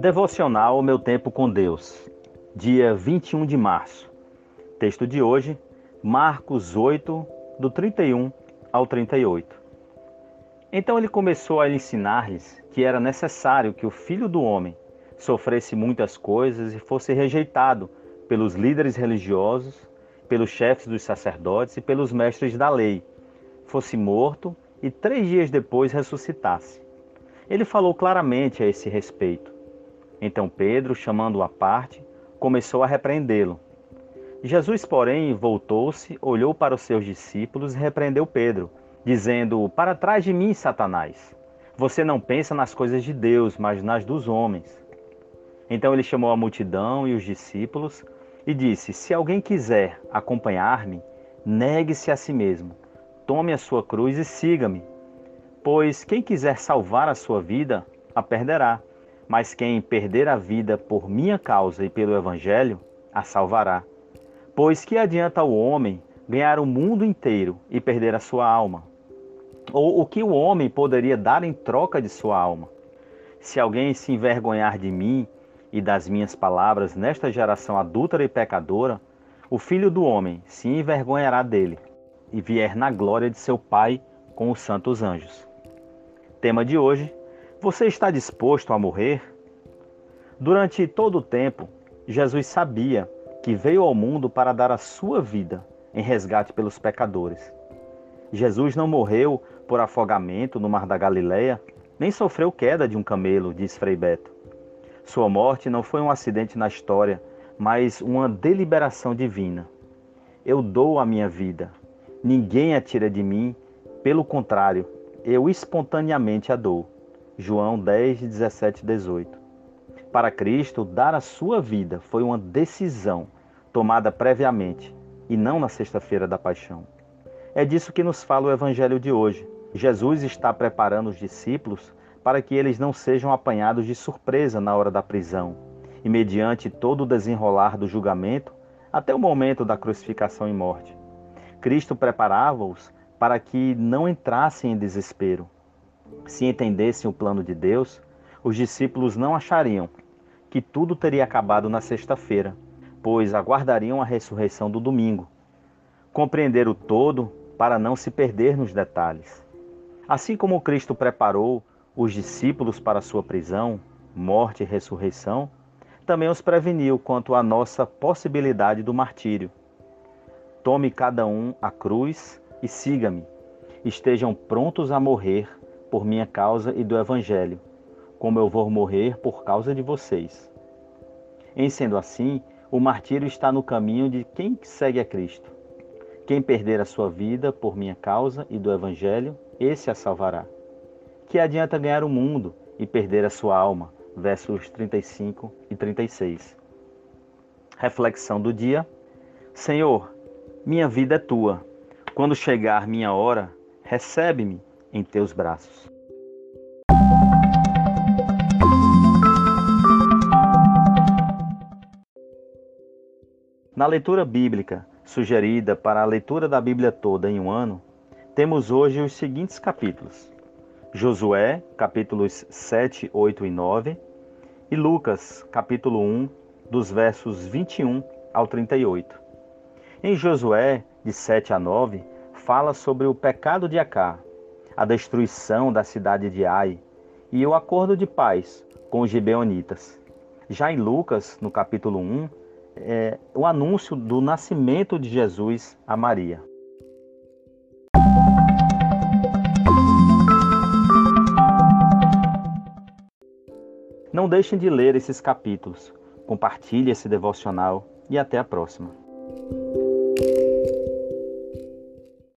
Devocional Meu Tempo com Deus, dia 21 de março. Texto de hoje, Marcos 8, do 31 ao 38. Então ele começou a ensinar-lhes que era necessário que o filho do homem sofresse muitas coisas e fosse rejeitado pelos líderes religiosos, pelos chefes dos sacerdotes e pelos mestres da lei, fosse morto e três dias depois ressuscitasse. Ele falou claramente a esse respeito. Então Pedro, chamando-o à parte, começou a repreendê-lo. Jesus, porém, voltou-se, olhou para os seus discípulos e repreendeu Pedro, dizendo: Para trás de mim, Satanás. Você não pensa nas coisas de Deus, mas nas dos homens. Então ele chamou a multidão e os discípulos e disse: Se alguém quiser acompanhar-me, negue-se a si mesmo, tome a sua cruz e siga-me. Pois quem quiser salvar a sua vida, a perderá mas quem perder a vida por minha causa e pelo Evangelho, a salvará. Pois que adianta o homem ganhar o mundo inteiro e perder a sua alma? Ou o que o homem poderia dar em troca de sua alma? Se alguém se envergonhar de mim e das minhas palavras nesta geração adúltera e pecadora, o filho do homem se envergonhará dele e vier na glória de seu Pai com os santos anjos. Tema de hoje: você está disposto a morrer? Durante todo o tempo, Jesus sabia que veio ao mundo para dar a sua vida em resgate pelos pecadores. Jesus não morreu por afogamento no mar da Galileia, nem sofreu queda de um camelo, diz Frei Beto. Sua morte não foi um acidente na história, mas uma deliberação divina. Eu dou a minha vida. Ninguém a tira de mim, pelo contrário, eu espontaneamente a dou. João 10, 17 18. Para Cristo, dar a sua vida foi uma decisão tomada previamente e não na sexta-feira da paixão. É disso que nos fala o evangelho de hoje. Jesus está preparando os discípulos para que eles não sejam apanhados de surpresa na hora da prisão e mediante todo o desenrolar do julgamento até o momento da crucificação e morte. Cristo preparava-os para que não entrassem em desespero, se entendessem o plano de Deus, os discípulos não achariam que tudo teria acabado na sexta-feira, pois aguardariam a ressurreição do domingo. Compreender o todo para não se perder nos detalhes. Assim como Cristo preparou os discípulos para sua prisão, morte e ressurreição, também os preveniu quanto à nossa possibilidade do martírio. Tome cada um a cruz e siga-me. Estejam prontos a morrer por minha causa e do Evangelho, como eu vou morrer por causa de vocês. Em sendo assim, o martírio está no caminho de quem segue a Cristo. Quem perder a sua vida por minha causa e do Evangelho, esse a salvará. Que adianta ganhar o mundo e perder a sua alma? Versos 35 e 36. Reflexão do dia: Senhor, minha vida é tua. Quando chegar minha hora, recebe-me em teus braços. Na leitura bíblica sugerida para a leitura da Bíblia toda em um ano, temos hoje os seguintes capítulos: Josué, capítulos 7, 8 e 9, e Lucas, capítulo 1, dos versos 21 ao 38. Em Josué, de 7 a 9, fala sobre o pecado de Acá, a destruição da cidade de Ai e o acordo de paz com os gibeonitas. Já em Lucas, no capítulo 1, é o anúncio do nascimento de Jesus a Maria. Não deixem de ler esses capítulos. Compartilhe esse devocional e até a próxima.